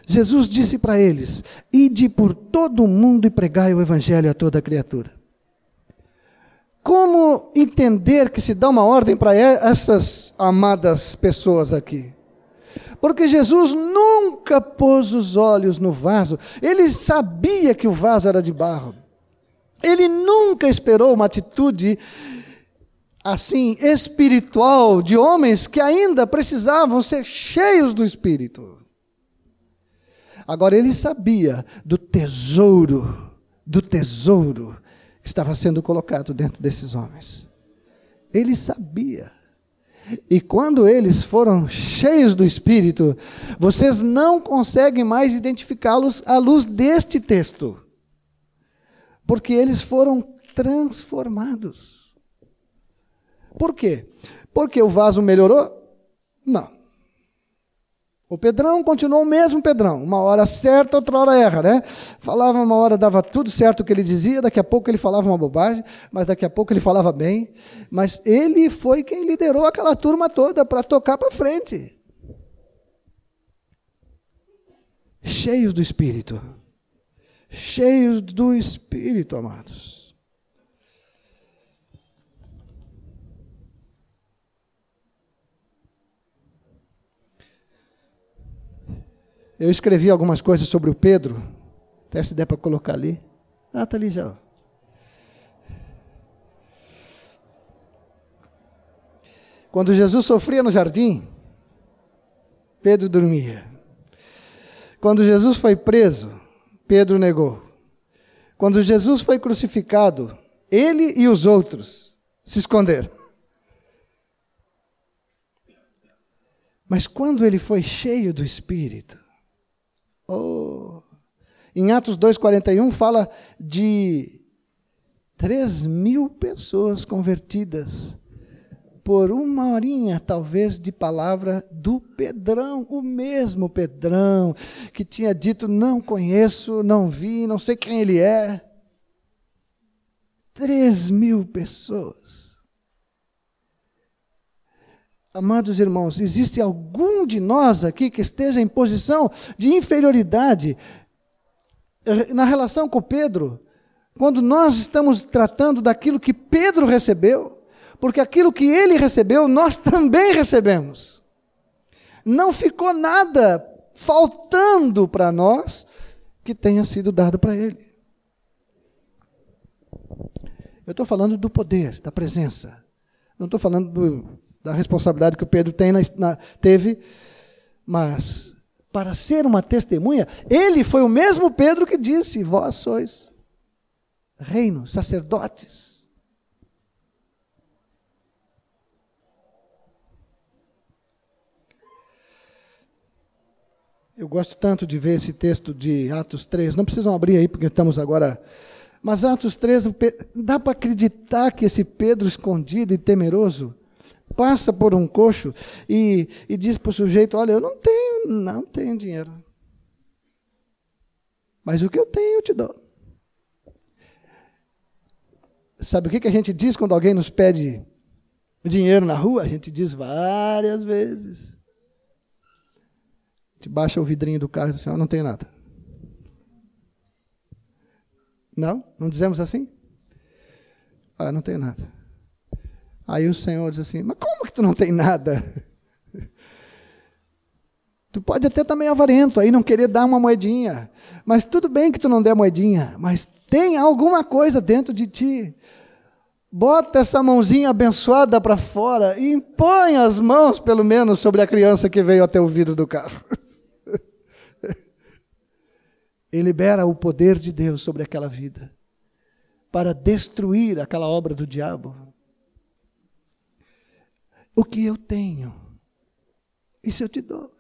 Jesus disse para eles: Ide por todo o mundo e pregai o evangelho a toda criatura. como entender que se dá uma ordem para essas amadas pessoas aqui? Porque Jesus nunca pôs os olhos no vaso, ele sabia que o vaso era de barro. Ele nunca esperou uma atitude assim espiritual de homens que ainda precisavam ser cheios do espírito. Agora ele sabia do tesouro, do tesouro que estava sendo colocado dentro desses homens. Ele sabia. E quando eles foram cheios do Espírito, vocês não conseguem mais identificá-los à luz deste texto, porque eles foram transformados. Por quê? Porque o vaso melhorou? Não. O Pedrão continuou o mesmo Pedrão. Uma hora certa, outra hora erra, né? Falava uma hora, dava tudo certo o que ele dizia, daqui a pouco ele falava uma bobagem, mas daqui a pouco ele falava bem. Mas ele foi quem liderou aquela turma toda para tocar para frente. Cheios do Espírito. Cheios do Espírito, amados. Eu escrevi algumas coisas sobre o Pedro. Até se der para colocar ali. Ah, está ali já. Quando Jesus sofria no jardim, Pedro dormia. Quando Jesus foi preso, Pedro negou. Quando Jesus foi crucificado, ele e os outros se esconderam. Mas quando ele foi cheio do Espírito, Oh. Em Atos 2,41 fala de 3 mil pessoas convertidas por uma horinha, talvez, de palavra do Pedrão, o mesmo Pedrão, que tinha dito: Não conheço, não vi, não sei quem ele é. Três mil pessoas. Amados irmãos, existe algum de nós aqui que esteja em posição de inferioridade na relação com Pedro, quando nós estamos tratando daquilo que Pedro recebeu, porque aquilo que ele recebeu, nós também recebemos. Não ficou nada faltando para nós que tenha sido dado para ele. Eu estou falando do poder, da presença. Não estou falando do da responsabilidade que o Pedro tem na, na, teve, mas para ser uma testemunha, ele foi o mesmo Pedro que disse: Vós sois reino, sacerdotes. Eu gosto tanto de ver esse texto de Atos 3. Não precisam abrir aí, porque estamos agora. Mas Atos 3, dá para acreditar que esse Pedro escondido e temeroso passa por um coxo e, e diz para o sujeito: Olha, eu não tenho, não tenho dinheiro. Mas o que eu tenho, eu te dou. Sabe o que, que a gente diz quando alguém nos pede dinheiro na rua? A gente diz várias vezes. A gente baixa o vidrinho do carro e diz assim: oh, não tenho nada. Não? Não dizemos assim? Ah, não tenho nada. Aí o Senhor diz assim: Mas como que tu não tem nada? Tu pode até estar meio avarento aí, não querer dar uma moedinha. Mas tudo bem que tu não der moedinha, mas tem alguma coisa dentro de ti. Bota essa mãozinha abençoada para fora e impõe as mãos, pelo menos, sobre a criança que veio até o vidro do carro. e libera o poder de Deus sobre aquela vida para destruir aquela obra do diabo o que eu tenho. Isso eu te dou.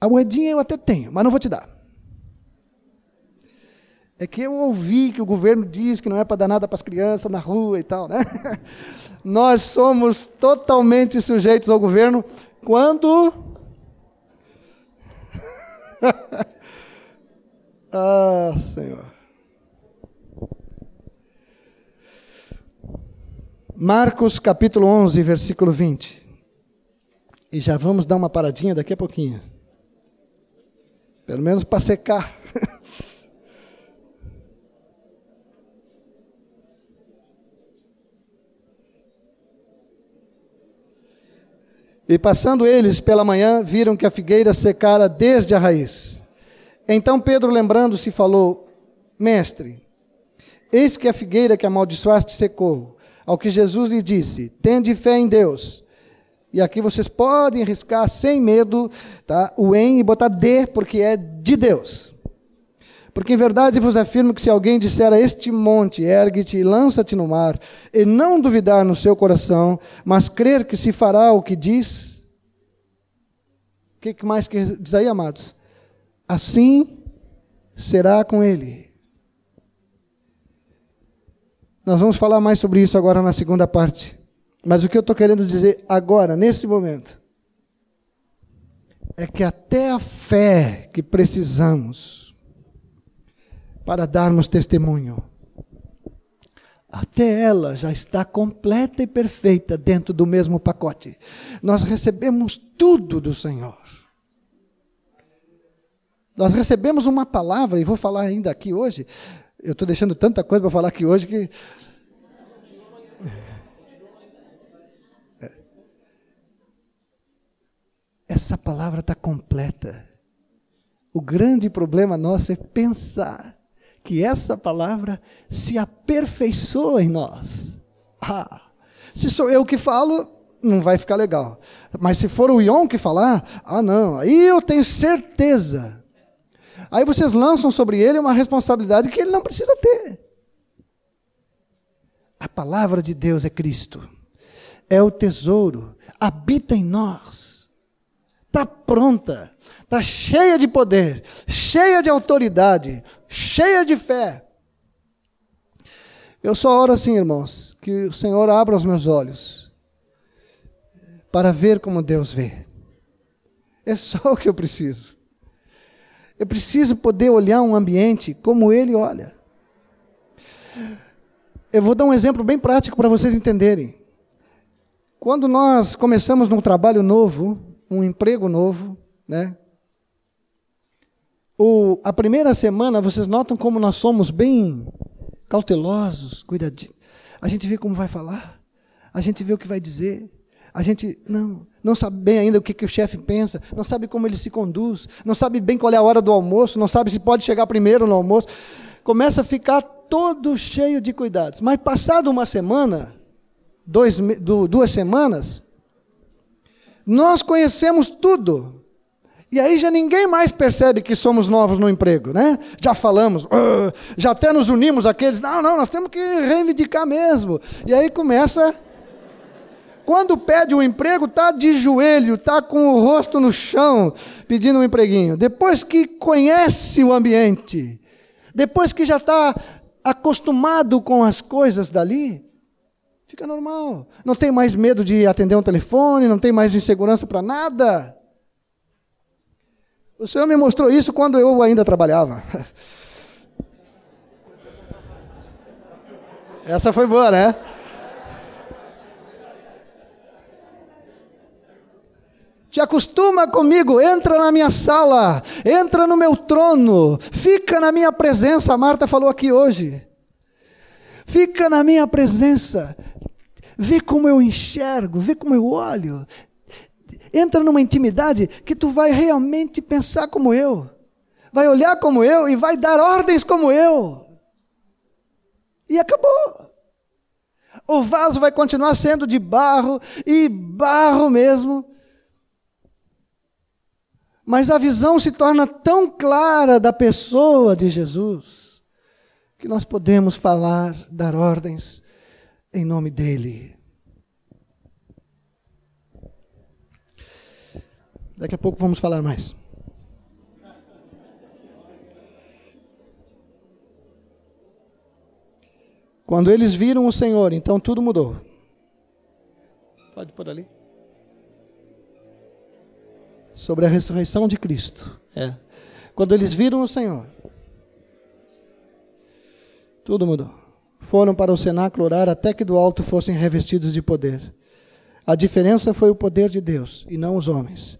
A moedinha eu até tenho, mas não vou te dar. É que eu ouvi que o governo diz que não é para dar nada para as crianças na rua e tal, né? Nós somos totalmente sujeitos ao governo quando. ah, Senhor. Marcos capítulo 11, versículo 20. E já vamos dar uma paradinha daqui a pouquinho. Pelo menos para secar. E passando eles pela manhã, viram que a figueira secara desde a raiz. Então Pedro, lembrando-se, falou: Mestre, eis que a figueira que amaldiçoaste secou. Ao que Jesus lhe disse: Tende fé em Deus. E aqui vocês podem riscar sem medo tá, o em e botar de, porque é de Deus. Porque em verdade vos afirmo que se alguém disser a este monte, ergue-te e lança-te no mar, e não duvidar no seu coração, mas crer que se fará o que diz, o que mais que diz aí, amados? Assim será com ele. Nós vamos falar mais sobre isso agora na segunda parte. Mas o que eu estou querendo dizer agora, nesse momento, é que até a fé que precisamos para darmos testemunho, até ela já está completa e perfeita dentro do mesmo pacote. Nós recebemos tudo do Senhor. Nós recebemos uma palavra, e vou falar ainda aqui hoje. Eu estou deixando tanta coisa para falar aqui hoje que essa palavra está completa. O grande problema nosso é pensar que essa palavra se aperfeiçoa em nós. Ah, se sou eu que falo, não vai ficar legal. Mas se for o Ion que falar, ah, não, aí eu tenho certeza. Aí vocês lançam sobre ele uma responsabilidade que ele não precisa ter. A palavra de Deus é Cristo, é o tesouro, habita em nós está pronta, está cheia de poder, cheia de autoridade, cheia de fé. Eu só oro assim, irmãos, que o Senhor abra os meus olhos para ver como Deus vê. É só o que eu preciso. Eu preciso poder olhar um ambiente como Ele olha. Eu vou dar um exemplo bem prático para vocês entenderem. Quando nós começamos num trabalho novo, um emprego novo, né? O, a primeira semana, vocês notam como nós somos bem cautelosos, cuidadinhos. A gente vê como vai falar, a gente vê o que vai dizer, a gente não, não sabe bem ainda o que, que o chefe pensa, não sabe como ele se conduz, não sabe bem qual é a hora do almoço, não sabe se pode chegar primeiro no almoço. Começa a ficar todo cheio de cuidados. Mas passado uma semana, dois, duas semanas, nós conhecemos tudo. E aí já ninguém mais percebe que somos novos no emprego, né? Já falamos, uh, já até nos unimos aqueles, não, não, nós temos que reivindicar mesmo. E aí começa quando pede um emprego, está de joelho, está com o rosto no chão, pedindo um empreguinho. Depois que conhece o ambiente, depois que já está acostumado com as coisas dali, Fica normal. Não tem mais medo de atender um telefone, não tem mais insegurança para nada. O Senhor me mostrou isso quando eu ainda trabalhava. Essa foi boa, né? Te acostuma comigo, entra na minha sala, entra no meu trono, fica na minha presença. A Marta falou aqui hoje. Fica na minha presença. Vê como eu enxergo, vê como eu olho. Entra numa intimidade que tu vai realmente pensar como eu. Vai olhar como eu e vai dar ordens como eu. E acabou. O vaso vai continuar sendo de barro e barro mesmo. Mas a visão se torna tão clara da pessoa de Jesus que nós podemos falar, dar ordens em nome dele. Daqui a pouco vamos falar mais. Quando eles viram o Senhor, então tudo mudou. Pode pôr ali. Sobre a ressurreição de Cristo. É. Quando eles viram o Senhor, tudo mudou foram para o cenáculo orar até que do alto fossem revestidos de poder. A diferença foi o poder de Deus e não os homens.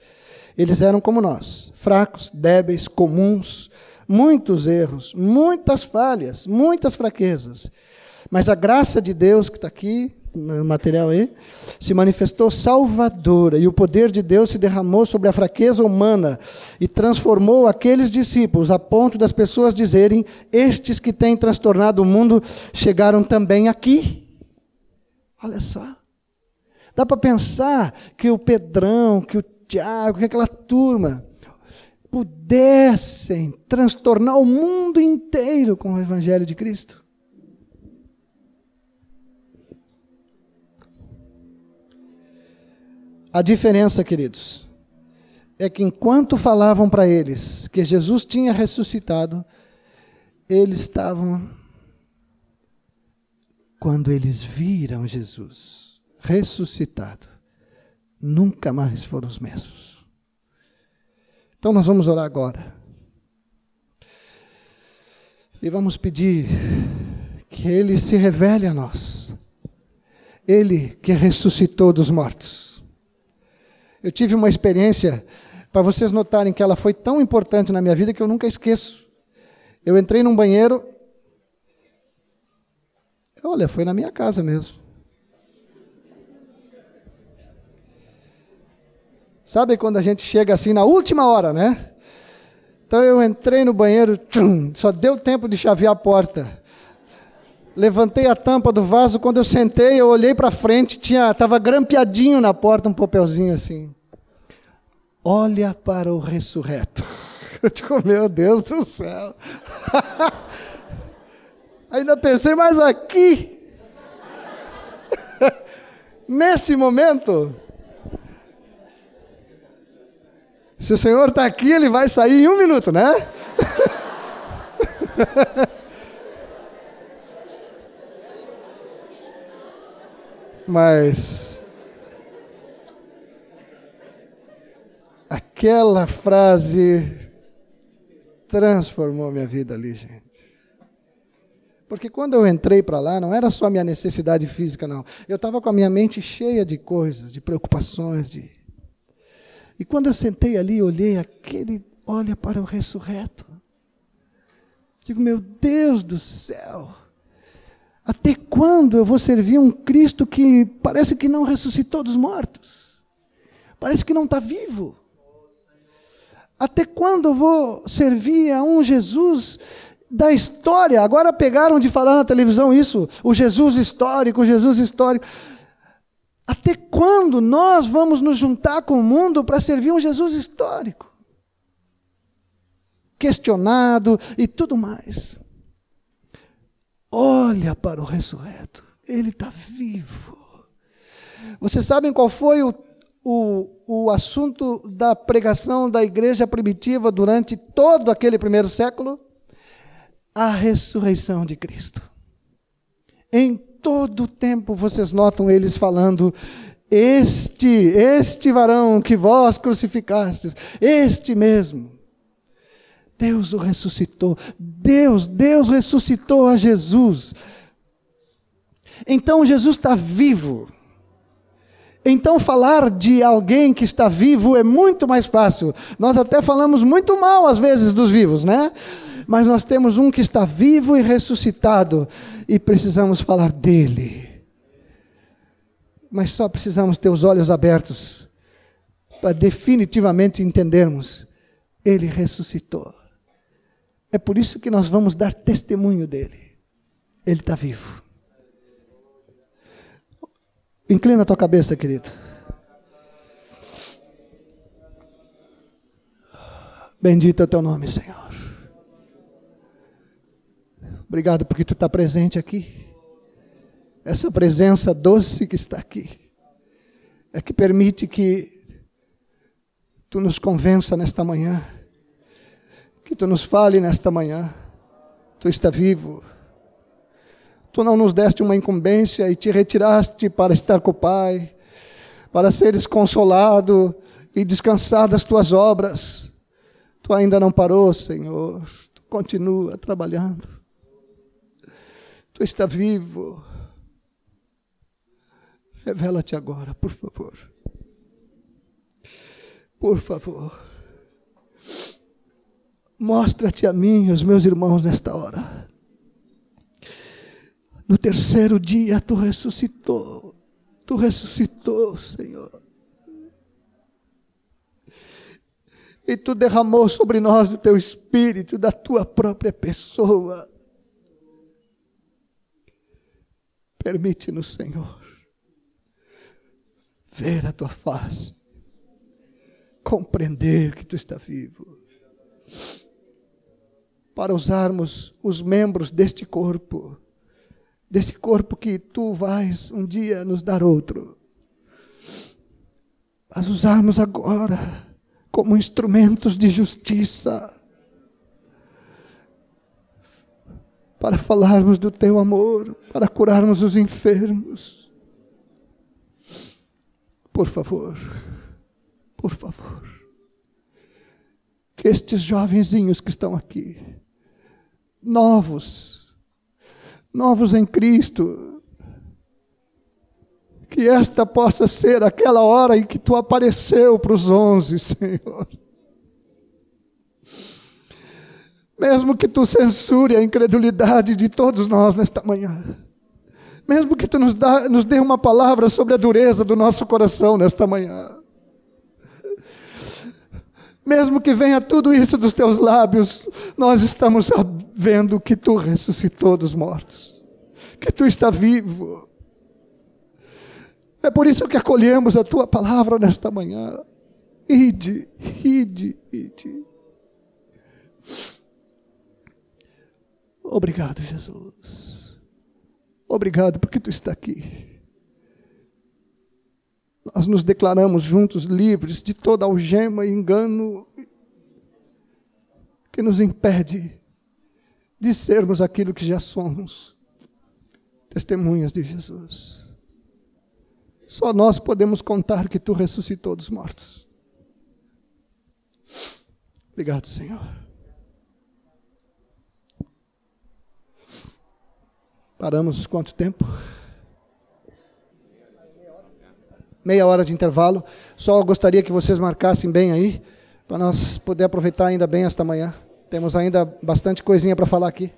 Eles eram como nós, fracos, débeis, comuns, muitos erros, muitas falhas, muitas fraquezas. Mas a graça de Deus que está aqui, material aí, se manifestou salvadora e o poder de Deus se derramou sobre a fraqueza humana e transformou aqueles discípulos a ponto das pessoas dizerem: Estes que têm transtornado o mundo chegaram também aqui. Olha só. Dá para pensar que o Pedrão, que o Tiago, que aquela turma pudessem transtornar o mundo inteiro com o Evangelho de Cristo. A diferença, queridos, é que enquanto falavam para eles que Jesus tinha ressuscitado, eles estavam. Quando eles viram Jesus ressuscitado, nunca mais foram os mesmos. Então nós vamos orar agora. E vamos pedir que Ele se revele a nós. Ele que ressuscitou dos mortos eu tive uma experiência, para vocês notarem que ela foi tão importante na minha vida que eu nunca esqueço. Eu entrei num banheiro. Olha, foi na minha casa mesmo. Sabe quando a gente chega assim na última hora, né? Então eu entrei no banheiro, tchum, só deu tempo de chavear a porta. Levantei a tampa do vaso, quando eu sentei, eu olhei para frente, tinha, estava grampeadinho na porta um papelzinho assim. Olha para o ressurreto. Eu digo, meu Deus do céu. Ainda pensei, mas aqui, nesse momento, se o Senhor está aqui, ele vai sair em um minuto, né? Mas aquela frase transformou minha vida ali, gente. Porque quando eu entrei para lá, não era só minha necessidade física, não. Eu estava com a minha mente cheia de coisas, de preocupações. De... E quando eu sentei ali, olhei aquele, olha para o ressurreto. Digo, meu Deus do céu. Até quando eu vou servir um Cristo que parece que não ressuscitou dos mortos? Parece que não está vivo. Até quando eu vou servir a um Jesus da história? Agora pegaram de falar na televisão isso, o Jesus histórico, o Jesus histórico. Até quando nós vamos nos juntar com o mundo para servir um Jesus histórico? Questionado e tudo mais. Olha para o ressurreto, ele está vivo. Vocês sabem qual foi o, o, o assunto da pregação da igreja primitiva durante todo aquele primeiro século? A ressurreição de Cristo. Em todo o tempo vocês notam eles falando: Este, este varão que vós crucificastes, este mesmo Deus o ressuscitou. Deus, Deus ressuscitou a Jesus. Então Jesus está vivo. Então, falar de alguém que está vivo é muito mais fácil. Nós até falamos muito mal, às vezes, dos vivos, né? Mas nós temos um que está vivo e ressuscitado, e precisamos falar dele. Mas só precisamos ter os olhos abertos para definitivamente entendermos: ele ressuscitou. É por isso que nós vamos dar testemunho dele. Ele está vivo. Inclina a tua cabeça, querido. Bendito é o teu nome, Senhor. Obrigado porque tu está presente aqui. Essa presença doce que está aqui é que permite que tu nos convença nesta manhã que tu nos fale nesta manhã. Tu está vivo. Tu não nos deste uma incumbência e te retiraste para estar com o Pai, para seres consolado e descansar das tuas obras. Tu ainda não parou, Senhor. Tu continua trabalhando. Tu está vivo. Revela-te agora, por favor. Por favor. Mostra-te a mim e aos meus irmãos nesta hora. No terceiro dia tu ressuscitou. Tu ressuscitou, Senhor. E tu derramou sobre nós o teu espírito, da tua própria pessoa. Permite-nos, Senhor, ver a tua face, compreender que tu está vivo, para usarmos os membros deste corpo, desse corpo que tu vais um dia nos dar outro, mas usarmos agora como instrumentos de justiça para falarmos do teu amor, para curarmos os enfermos. Por favor, por favor, que estes jovenzinhos que estão aqui, novos, novos em Cristo, que esta possa ser aquela hora em que tu apareceu para os onze, Senhor. Mesmo que tu censure a incredulidade de todos nós nesta manhã. Mesmo que tu nos, dá, nos dê uma palavra sobre a dureza do nosso coração nesta manhã. Mesmo que venha tudo isso dos teus lábios, nós estamos vendo que tu ressuscitou dos mortos, que tu está vivo. É por isso que acolhemos a tua palavra nesta manhã. Ide, ide, ide. Obrigado, Jesus. Obrigado porque tu está aqui. Nós nos declaramos juntos livres de toda algema e engano que nos impede de sermos aquilo que já somos testemunhas de Jesus. Só nós podemos contar que tu ressuscitou dos mortos. Obrigado, Senhor. Paramos quanto tempo? Meia hora de intervalo. Só gostaria que vocês marcassem bem aí, para nós poder aproveitar ainda bem esta manhã. Temos ainda bastante coisinha para falar aqui.